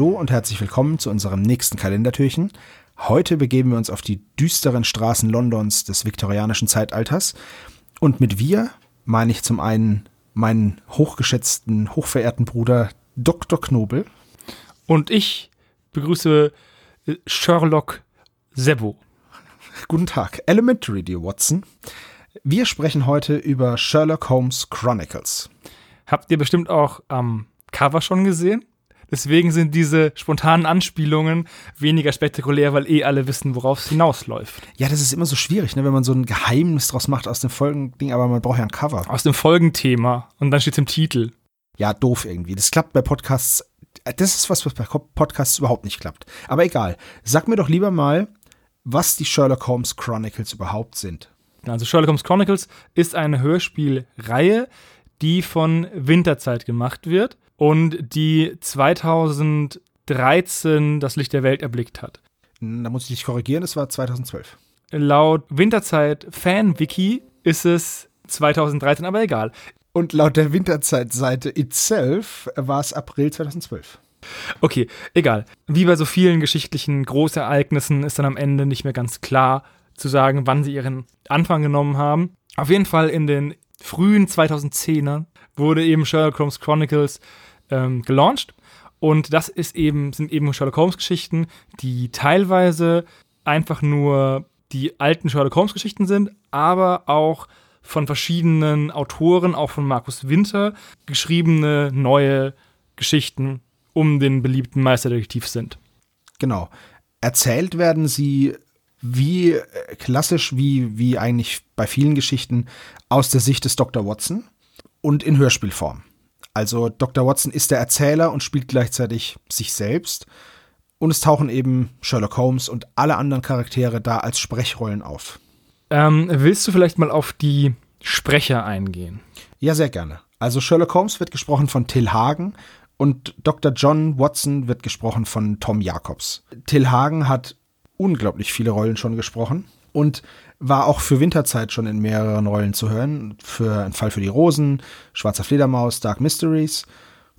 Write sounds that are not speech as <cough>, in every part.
Hallo und herzlich willkommen zu unserem nächsten Kalendertürchen. Heute begeben wir uns auf die düsteren Straßen Londons des viktorianischen Zeitalters. Und mit wir meine ich zum einen meinen hochgeschätzten, hochverehrten Bruder Dr. Knobel. Und ich begrüße äh, Sherlock Sebo. Guten Tag, Elementary, dear Watson. Wir sprechen heute über Sherlock Holmes Chronicles. Habt ihr bestimmt auch am Cover schon gesehen? Deswegen sind diese spontanen Anspielungen weniger spektakulär, weil eh alle wissen, worauf es hinausläuft. Ja, das ist immer so schwierig, ne, wenn man so ein Geheimnis draus macht aus dem Folgending, aber man braucht ja ein Cover. Aus dem Folgenthema und dann steht es im Titel. Ja, doof irgendwie. Das klappt bei Podcasts. Das ist was, was bei Podcasts überhaupt nicht klappt. Aber egal. Sag mir doch lieber mal, was die Sherlock Holmes Chronicles überhaupt sind. Also Sherlock Holmes Chronicles ist eine Hörspielreihe, die von Winterzeit gemacht wird und die 2013 das Licht der Welt erblickt hat. Da muss ich dich korrigieren, es war 2012. Laut Winterzeit Fan-Wiki ist es 2013, aber egal. Und laut der Winterzeit-Seite itself war es April 2012. Okay, egal. Wie bei so vielen geschichtlichen Großereignissen ist dann am Ende nicht mehr ganz klar zu sagen, wann sie ihren Anfang genommen haben. Auf jeden Fall in den frühen 2010ern wurde eben Sherlock Holmes Chronicles ähm, gelauncht. Und das ist eben, sind eben Sherlock Holmes-Geschichten, die teilweise einfach nur die alten Sherlock Holmes-Geschichten sind, aber auch von verschiedenen Autoren, auch von Markus Winter, geschriebene neue Geschichten um den beliebten Meisterdetektiv sind. Genau. Erzählt werden sie wie äh, klassisch, wie, wie eigentlich bei vielen Geschichten aus der Sicht des Dr. Watson und in Hörspielform. Also Dr. Watson ist der Erzähler und spielt gleichzeitig sich selbst. Und es tauchen eben Sherlock Holmes und alle anderen Charaktere da als Sprechrollen auf. Ähm, willst du vielleicht mal auf die Sprecher eingehen? Ja, sehr gerne. Also Sherlock Holmes wird gesprochen von Till Hagen und Dr. John Watson wird gesprochen von Tom Jacobs. Till Hagen hat unglaublich viele Rollen schon gesprochen und war auch für Winterzeit schon in mehreren Rollen zu hören. Für Ein Fall für die Rosen, Schwarzer Fledermaus, Dark Mysteries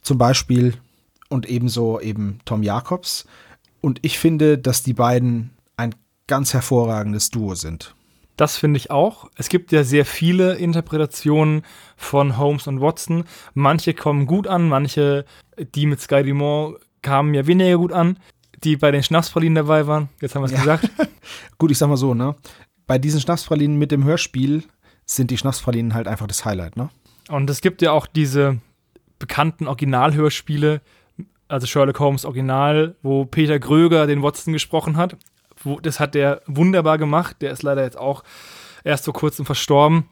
zum Beispiel und ebenso eben Tom Jacobs. Und ich finde, dass die beiden ein ganz hervorragendes Duo sind. Das finde ich auch. Es gibt ja sehr viele Interpretationen von Holmes und Watson. Manche kommen gut an, manche, die mit Sky Dumont kamen ja weniger gut an, die bei den Schnapspralinen dabei waren. Jetzt haben wir es ja. gesagt. <laughs> gut, ich sag mal so, ne? Bei diesen Schnapspralinen mit dem Hörspiel sind die Schnapspralinen halt einfach das Highlight, ne? Und es gibt ja auch diese bekannten Originalhörspiele, also Sherlock Holmes Original, wo Peter Gröger den Watson gesprochen hat. Das hat der wunderbar gemacht. Der ist leider jetzt auch erst vor kurzem verstorben.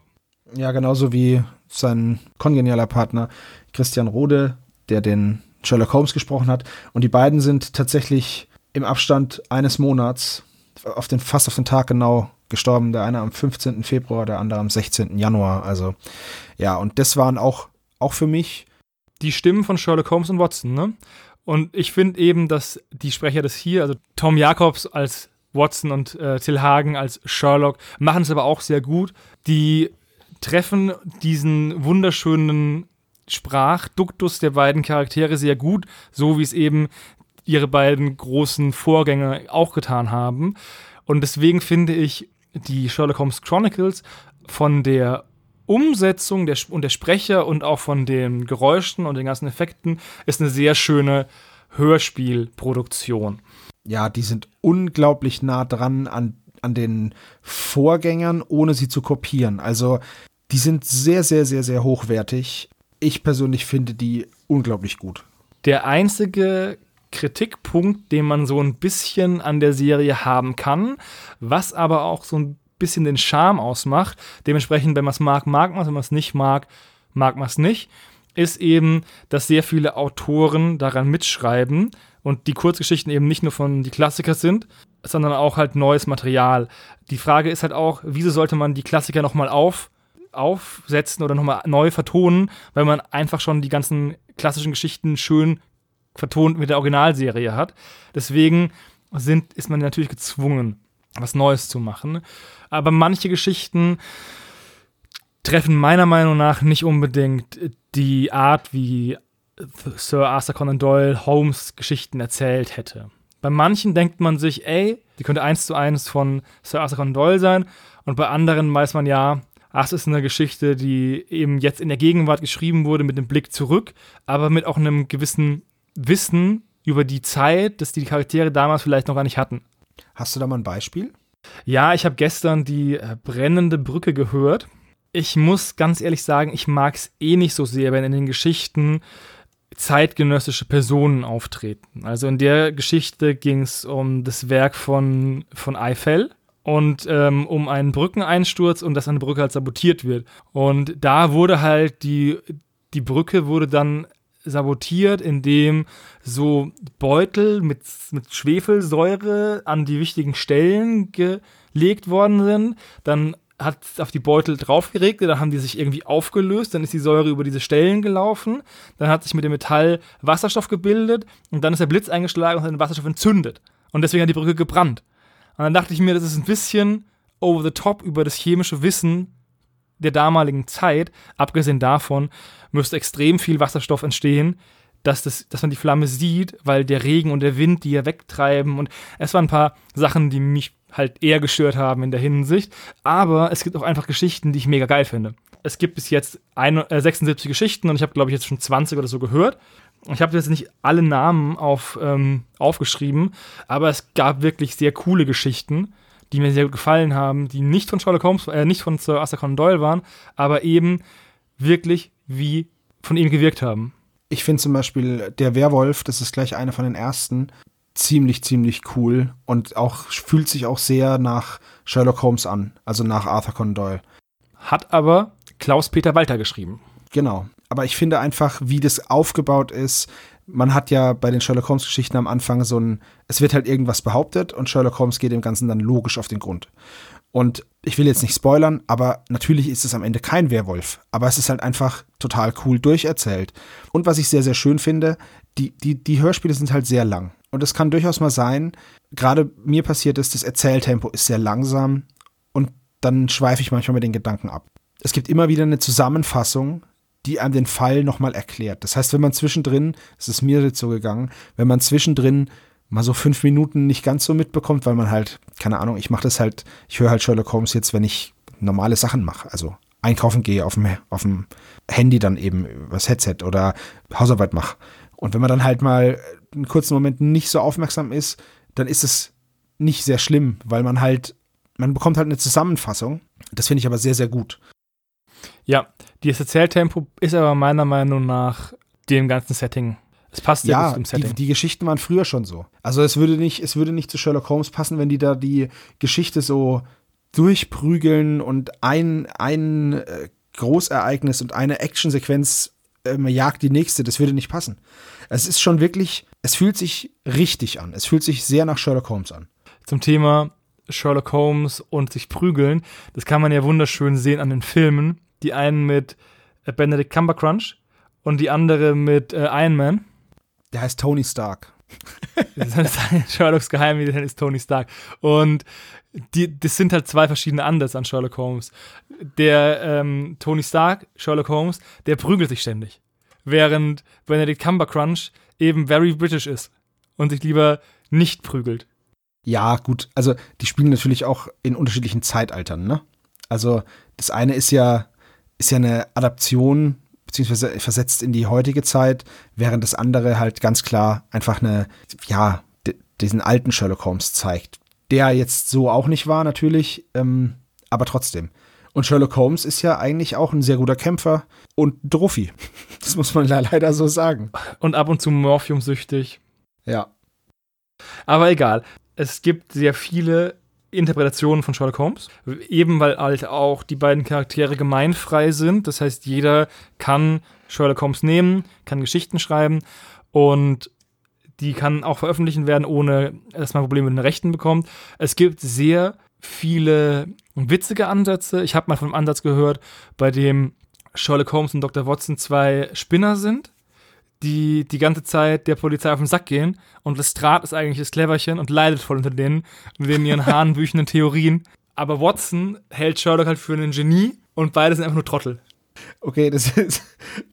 Ja, genauso wie sein kongenialer Partner Christian Rode, der den Sherlock Holmes gesprochen hat. Und die beiden sind tatsächlich im Abstand eines Monats, auf den, fast auf den Tag genau, gestorben. Der eine am 15. Februar, der andere am 16. Januar. Also ja, und das waren auch, auch für mich die Stimmen von Sherlock Holmes und Watson, ne? Und ich finde eben, dass die Sprecher des hier, also Tom Jacobs als Watson und äh, Till Hagen als Sherlock, machen es aber auch sehr gut. Die treffen diesen wunderschönen Sprachduktus der beiden Charaktere sehr gut, so wie es eben ihre beiden großen Vorgänger auch getan haben. Und deswegen finde ich, die Sherlock Holmes Chronicles von der Umsetzung der, und der Sprecher und auch von den Geräuschen und den ganzen Effekten ist eine sehr schöne Hörspielproduktion. Ja, die sind unglaublich nah dran an, an den Vorgängern, ohne sie zu kopieren. Also, die sind sehr, sehr, sehr, sehr hochwertig. Ich persönlich finde die unglaublich gut. Der einzige Kritikpunkt, den man so ein bisschen an der Serie haben kann, was aber auch so ein bisschen den Charme ausmacht. Dementsprechend, wenn man es mag, mag man es, wenn man es nicht mag, mag man es nicht, ist eben, dass sehr viele Autoren daran mitschreiben, und die Kurzgeschichten eben nicht nur von die Klassiker sind, sondern auch halt neues Material. Die Frage ist halt auch, wieso sollte man die Klassiker nochmal auf, aufsetzen oder nochmal neu vertonen, weil man einfach schon die ganzen klassischen Geschichten schön vertont mit der Originalserie hat. Deswegen sind, ist man natürlich gezwungen, was Neues zu machen. Aber manche Geschichten treffen meiner Meinung nach nicht unbedingt die Art, wie Sir Arthur Conan Doyle Holmes Geschichten erzählt hätte. Bei manchen denkt man sich, ey, die könnte eins zu eins von Sir Arthur Conan Doyle sein. Und bei anderen weiß man ja, es ist eine Geschichte, die eben jetzt in der Gegenwart geschrieben wurde mit einem Blick zurück, aber mit auch einem gewissen Wissen über die Zeit, dass die Charaktere damals vielleicht noch gar nicht hatten. Hast du da mal ein Beispiel? Ja, ich habe gestern die äh, brennende Brücke gehört. Ich muss ganz ehrlich sagen, ich mag es eh nicht so sehr, wenn in den Geschichten zeitgenössische Personen auftreten. Also in der Geschichte ging es um das Werk von, von Eiffel und ähm, um einen Brückeneinsturz und dass eine Brücke halt sabotiert wird. Und da wurde halt die, die Brücke wurde dann sabotiert, indem so Beutel mit, mit Schwefelsäure an die wichtigen Stellen gelegt worden sind. Dann hat auf die Beutel draufgeregnet, dann haben die sich irgendwie aufgelöst, dann ist die Säure über diese Stellen gelaufen, dann hat sich mit dem Metall Wasserstoff gebildet und dann ist der Blitz eingeschlagen und hat den Wasserstoff entzündet. Und deswegen hat die Brücke gebrannt. Und dann dachte ich mir, das ist ein bisschen over the top über das chemische Wissen der damaligen Zeit. Abgesehen davon müsste extrem viel Wasserstoff entstehen, dass, das, dass man die Flamme sieht, weil der Regen und der Wind die ja wegtreiben. Und es waren ein paar Sachen, die mich halt eher gestört haben in der Hinsicht. Aber es gibt auch einfach Geschichten, die ich mega geil finde. Es gibt bis jetzt ein, äh, 76 Geschichten und ich habe, glaube ich, jetzt schon 20 oder so gehört. Ich habe jetzt nicht alle Namen auf, ähm, aufgeschrieben, aber es gab wirklich sehr coole Geschichten, die mir sehr gut gefallen haben, die nicht von Sherlock Holmes, äh, nicht von Sir Arthur Conan Doyle waren, aber eben wirklich wie von ihm gewirkt haben. Ich finde zum Beispiel der Werwolf, das ist gleich einer von den ersten, ziemlich, ziemlich cool und auch fühlt sich auch sehr nach Sherlock Holmes an, also nach Arthur Conan Doyle. Hat aber Klaus-Peter Walter geschrieben. Genau. Aber ich finde einfach, wie das aufgebaut ist, man hat ja bei den Sherlock Holmes Geschichten am Anfang so ein, es wird halt irgendwas behauptet und Sherlock Holmes geht dem Ganzen dann logisch auf den Grund. Und ich will jetzt nicht spoilern, aber natürlich ist es am Ende kein Werwolf. Aber es ist halt einfach total cool durcherzählt. Und was ich sehr, sehr schön finde, die, die, die Hörspiele sind halt sehr lang. Und es kann durchaus mal sein, gerade mir passiert ist, das Erzähltempo ist sehr langsam und dann schweife ich manchmal mit den Gedanken ab. Es gibt immer wieder eine Zusammenfassung, die einem den Fall nochmal erklärt. Das heißt, wenn man zwischendrin, es ist mir jetzt so gegangen, wenn man zwischendrin mal so fünf Minuten nicht ganz so mitbekommt, weil man halt, keine Ahnung, ich mache das halt, ich höre halt Sherlock Holmes jetzt, wenn ich normale Sachen mache. Also einkaufen gehe auf dem, auf dem Handy dann eben übers Headset oder Hausarbeit mache. Und wenn man dann halt mal einen kurzen Moment nicht so aufmerksam ist, dann ist es nicht sehr schlimm, weil man halt, man bekommt halt eine Zusammenfassung. Das finde ich aber sehr, sehr gut. Ja, das Erzähltempo ist aber meiner Meinung nach dem ganzen Setting es passt ja, ja zum Setting. Die, die, Geschichten waren früher schon so. Also es würde nicht, es würde nicht zu Sherlock Holmes passen, wenn die da die Geschichte so durchprügeln und ein, ein äh, Großereignis und eine Actionsequenz äh, jagt die nächste. Das würde nicht passen. Es ist schon wirklich, es fühlt sich richtig an. Es fühlt sich sehr nach Sherlock Holmes an. Zum Thema Sherlock Holmes und sich prügeln, das kann man ja wunderschön sehen an den Filmen. Die einen mit äh, Benedict Cumbercrunch und die andere mit äh, Iron Man. Der heißt Tony Stark. <laughs> Sherlocks Geheimagent ist Tony Stark. Und die, das sind halt zwei verschiedene Anders an Sherlock Holmes. Der ähm, Tony Stark, Sherlock Holmes, der prügelt sich ständig. Während Benedict Cumbercrunch eben very British ist und sich lieber nicht prügelt. Ja, gut. Also, die spielen natürlich auch in unterschiedlichen Zeitaltern, ne? Also, das eine ist ja, ist ja eine Adaption beziehungsweise versetzt in die heutige Zeit, während das andere halt ganz klar einfach eine, ja, diesen alten Sherlock Holmes zeigt. Der jetzt so auch nicht war, natürlich, ähm, aber trotzdem. Und Sherlock Holmes ist ja eigentlich auch ein sehr guter Kämpfer und Trophy. <laughs> Das muss man leider so sagen. Und ab und zu morphiumsüchtig. Ja. Aber egal. Es gibt sehr viele Interpretationen von Sherlock Holmes. Eben weil halt auch die beiden Charaktere gemeinfrei sind. Das heißt, jeder kann Sherlock Holmes nehmen, kann Geschichten schreiben und die kann auch veröffentlichen werden, ohne dass man Probleme mit den Rechten bekommt. Es gibt sehr viele witzige Ansätze. Ich habe mal von einem Ansatz gehört, bei dem Sherlock Holmes und Dr. Watson zwei Spinner sind, die die ganze Zeit der Polizei auf den Sack gehen und Lestrade ist eigentlich das Cleverchen und leidet voll unter denen mit den ihren hanebüchenden Theorien. Aber Watson hält Sherlock halt für einen Genie und beide sind einfach nur Trottel. Okay, das ist,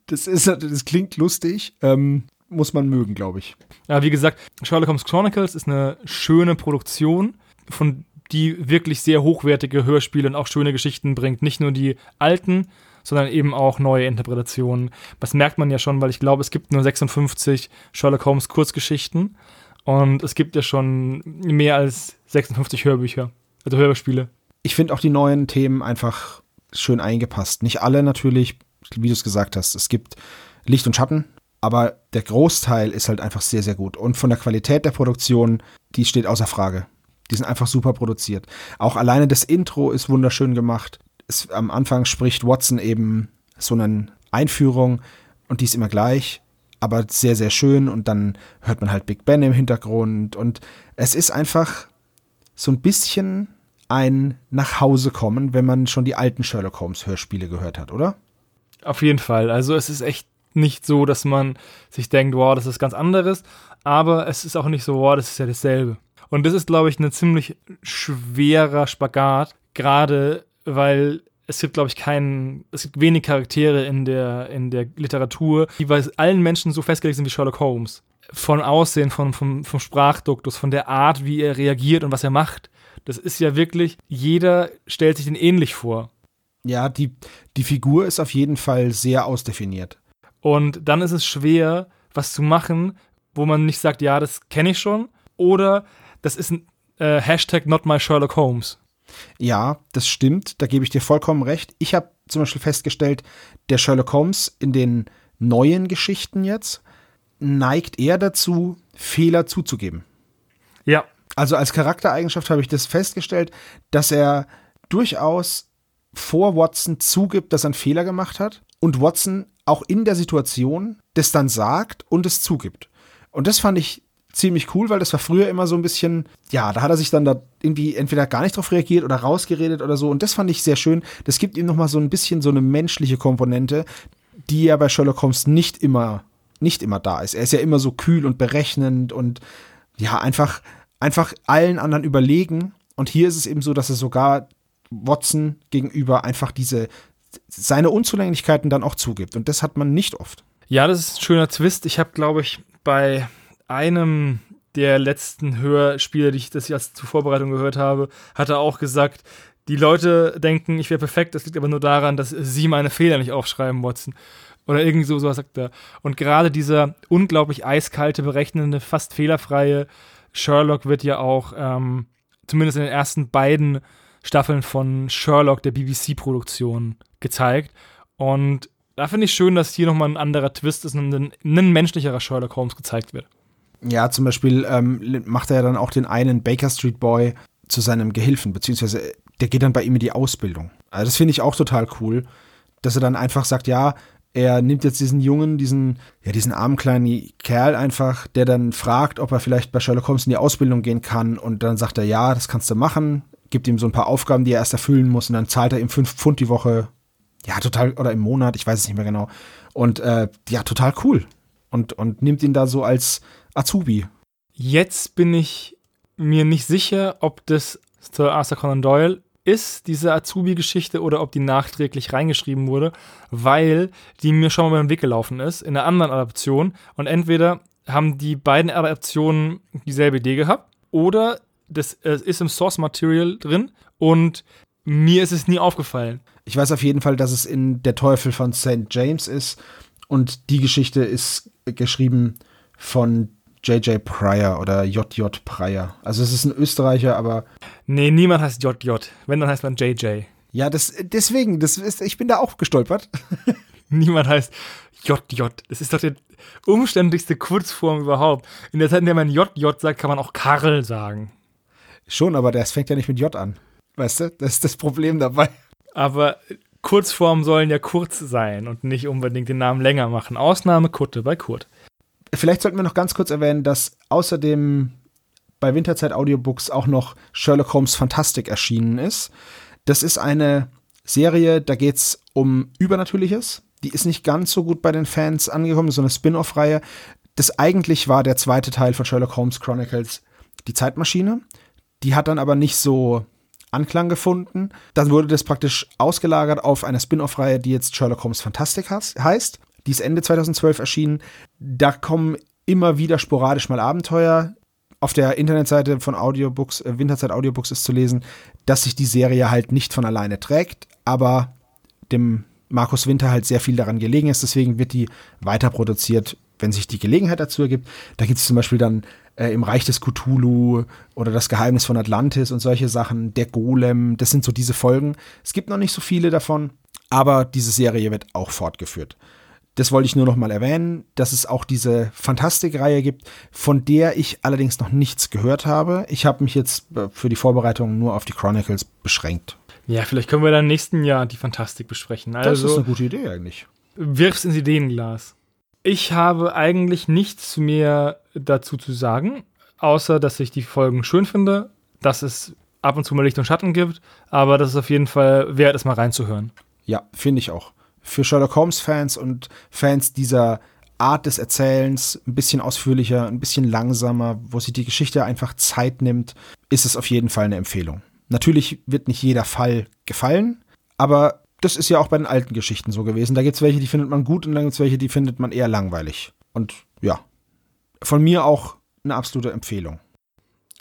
das ist, das klingt lustig. Ähm, muss man mögen, glaube ich. Ja, wie gesagt, Sherlock Holmes Chronicles ist eine schöne Produktion, von die wirklich sehr hochwertige Hörspiele und auch schöne Geschichten bringt. Nicht nur die alten, sondern eben auch neue Interpretationen. Das merkt man ja schon, weil ich glaube, es gibt nur 56 Sherlock Holmes Kurzgeschichten und es gibt ja schon mehr als 56 Hörbücher, also Hörspiele. Ich finde auch die neuen Themen einfach schön eingepasst. Nicht alle natürlich, wie du es gesagt hast. Es gibt Licht und Schatten, aber der Großteil ist halt einfach sehr, sehr gut. Und von der Qualität der Produktion, die steht außer Frage. Die sind einfach super produziert. Auch alleine das Intro ist wunderschön gemacht. Es, am Anfang spricht Watson eben so eine Einführung und die ist immer gleich, aber sehr, sehr schön. Und dann hört man halt Big Ben im Hintergrund. Und es ist einfach so ein bisschen ein Nachhausekommen, wenn man schon die alten Sherlock Holmes Hörspiele gehört hat, oder? Auf jeden Fall. Also es ist echt nicht so, dass man sich denkt, wow, das ist ganz anderes, aber es ist auch nicht so, wow, das ist ja dasselbe. Und das ist, glaube ich, ein ziemlich schwerer Spagat, gerade weil es gibt, glaube ich, keinen, es gibt wenig Charaktere in der, in der Literatur, die bei allen Menschen so festgelegt sind wie Sherlock Holmes. Von Aussehen, von, vom, vom Sprachduktus, von der Art, wie er reagiert und was er macht. Das ist ja wirklich, jeder stellt sich den ähnlich vor. Ja, die, die Figur ist auf jeden Fall sehr ausdefiniert. Und dann ist es schwer, was zu machen, wo man nicht sagt, ja, das kenne ich schon, oder das ist ein äh, Hashtag not my Sherlock Holmes. Ja, das stimmt, da gebe ich dir vollkommen recht. Ich habe zum Beispiel festgestellt, der Sherlock Holmes in den neuen Geschichten jetzt neigt eher dazu, Fehler zuzugeben. Ja, also als Charaktereigenschaft habe ich das festgestellt, dass er durchaus vor Watson zugibt, dass er einen Fehler gemacht hat und Watson auch in der Situation das dann sagt und es zugibt. Und das fand ich ziemlich cool, weil das war früher immer so ein bisschen, ja, da hat er sich dann da irgendwie entweder gar nicht drauf reagiert oder rausgeredet oder so. Und das fand ich sehr schön. Das gibt ihm nochmal so ein bisschen so eine menschliche Komponente, die ja bei Sherlock Holmes nicht immer, nicht immer da ist. Er ist ja immer so kühl und berechnend und ja, einfach einfach allen anderen überlegen. Und hier ist es eben so, dass er sogar Watson gegenüber einfach diese seine Unzulänglichkeiten dann auch zugibt. Und das hat man nicht oft. Ja, das ist ein schöner Twist. Ich habe, glaube ich, bei einem der letzten Hörspiele, die ich, das ich zur Vorbereitung gehört habe, hat er auch gesagt, die Leute denken, ich wäre perfekt, das liegt aber nur daran, dass sie meine Fehler nicht aufschreiben, Watson. Oder irgendwie so, so sagt er. Und gerade dieser unglaublich eiskalte, berechnende, fast fehlerfreie Sherlock wird ja auch, ähm, zumindest in den ersten beiden Staffeln von Sherlock, der BBC-Produktion, gezeigt. Und da finde ich schön, dass hier nochmal ein anderer Twist ist und ein, ein menschlicherer Sherlock Holmes gezeigt wird. Ja, zum Beispiel ähm, macht er ja dann auch den einen Baker Street Boy zu seinem Gehilfen, beziehungsweise der geht dann bei ihm in die Ausbildung. Also das finde ich auch total cool, dass er dann einfach sagt, ja, er nimmt jetzt diesen Jungen, diesen, ja, diesen armen kleinen Kerl einfach, der dann fragt, ob er vielleicht bei Sherlock Holmes in die Ausbildung gehen kann. Und dann sagt er, ja, das kannst du machen. Gibt ihm so ein paar Aufgaben, die er erst erfüllen muss. Und dann zahlt er ihm fünf Pfund die Woche. Ja, total, oder im Monat, ich weiß es nicht mehr genau. Und äh, ja, total cool. Und, und nimmt ihn da so als Azubi. Jetzt bin ich mir nicht sicher, ob das Sir Arthur Conan Doyle ist, diese Azubi-Geschichte, oder ob die nachträglich reingeschrieben wurde, weil die mir schon mal beim Weg gelaufen ist, in einer anderen Adaption. Und entweder haben die beiden Adaptionen dieselbe Idee gehabt, oder das ist im Source Material drin und mir ist es nie aufgefallen. Ich weiß auf jeden Fall, dass es in Der Teufel von St. James ist und die Geschichte ist geschrieben von JJ Pryor oder JJ Pryor. Also es ist ein Österreicher, aber. Nee, niemand heißt JJ. Wenn, dann heißt man JJ. Ja, das, deswegen, das ist, ich bin da auch gestolpert. <laughs> niemand heißt JJ. Das ist doch die umständlichste Kurzform überhaupt. In der Zeit, in der man JJ sagt, kann man auch Karl sagen. Schon, aber das fängt ja nicht mit J an. Weißt du? Das ist das Problem dabei. Aber Kurzformen sollen ja kurz sein und nicht unbedingt den Namen länger machen. Ausnahme Kutte bei Kurt. Vielleicht sollten wir noch ganz kurz erwähnen, dass außerdem bei Winterzeit Audiobooks auch noch Sherlock Holmes Fantastic erschienen ist. Das ist eine Serie, da geht es um Übernatürliches. Die ist nicht ganz so gut bei den Fans angekommen, so eine Spin-off-Reihe. Das eigentlich war der zweite Teil von Sherlock Holmes Chronicles, die Zeitmaschine. Die hat dann aber nicht so Anklang gefunden. Dann wurde das praktisch ausgelagert auf eine Spin-off-Reihe, die jetzt Sherlock Holmes Fantastic heißt. Die ist Ende 2012 erschienen. Da kommen immer wieder sporadisch mal Abenteuer. Auf der Internetseite von Audiobooks, äh, Winterzeit Audiobooks ist zu lesen, dass sich die Serie halt nicht von alleine trägt, aber dem Markus Winter halt sehr viel daran gelegen ist. Deswegen wird die weiter produziert, wenn sich die Gelegenheit dazu ergibt. Da gibt es zum Beispiel dann äh, im Reich des Cthulhu oder das Geheimnis von Atlantis und solche Sachen, der Golem, das sind so diese Folgen. Es gibt noch nicht so viele davon, aber diese Serie wird auch fortgeführt. Das wollte ich nur noch mal erwähnen, dass es auch diese Fantastikreihe gibt, von der ich allerdings noch nichts gehört habe. Ich habe mich jetzt äh, für die Vorbereitung nur auf die Chronicles beschränkt. Ja, vielleicht können wir dann im nächsten Jahr die Fantastik besprechen. Also, das ist eine gute Idee eigentlich. Wirf's ins Ideenglas. Ich habe eigentlich nichts mehr dazu zu sagen, außer dass ich die Folgen schön finde, dass es ab und zu mal Licht und Schatten gibt, aber das ist auf jeden Fall wert, es mal reinzuhören. Ja, finde ich auch. Für Sherlock Holmes-Fans und Fans dieser Art des Erzählens, ein bisschen ausführlicher, ein bisschen langsamer, wo sich die Geschichte einfach Zeit nimmt, ist es auf jeden Fall eine Empfehlung. Natürlich wird nicht jeder Fall gefallen, aber das ist ja auch bei den alten Geschichten so gewesen. Da gibt es welche, die findet man gut und dann gibt es welche, die findet man eher langweilig. Und ja, von mir auch eine absolute Empfehlung.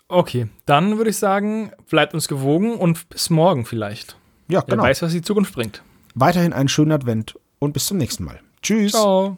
Okay, dann würde ich sagen, bleibt uns gewogen und bis morgen vielleicht. Ja, genau. Wer weiß, was die Zukunft bringt. Weiterhin einen schönen Advent und bis zum nächsten Mal. Tschüss. Ciao.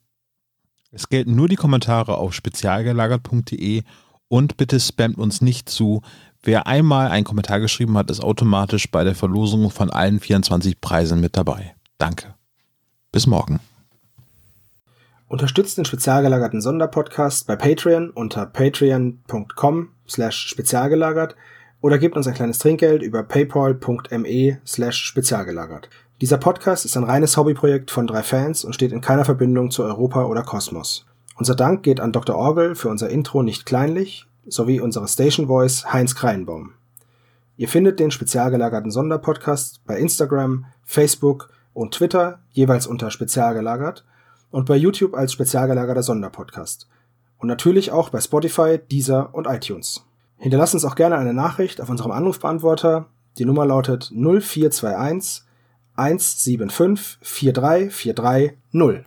es gelten nur die Kommentare auf spezialgelagert.de und bitte spammt uns nicht zu. Wer einmal einen Kommentar geschrieben hat, ist automatisch bei der Verlosung von allen 24 Preisen mit dabei. Danke. Bis morgen. Unterstützt den spezialgelagerten Sonderpodcast bei Patreon unter patreon.com slash spezialgelagert oder gebt uns ein kleines Trinkgeld über paypal.me slash spezialgelagert. Dieser Podcast ist ein reines Hobbyprojekt von drei Fans und steht in keiner Verbindung zu Europa oder Kosmos. Unser Dank geht an Dr. Orgel für unser Intro nicht kleinlich, sowie unsere Station Voice Heinz Kreinbaum. Ihr findet den spezial gelagerten Sonderpodcast bei Instagram, Facebook und Twitter jeweils unter spezial gelagert und bei YouTube als spezial gelagerter Sonderpodcast. Und natürlich auch bei Spotify, Deezer und iTunes. Hinterlasst uns auch gerne eine Nachricht auf unserem Anrufbeantworter. Die Nummer lautet 0421 175 43 43 0.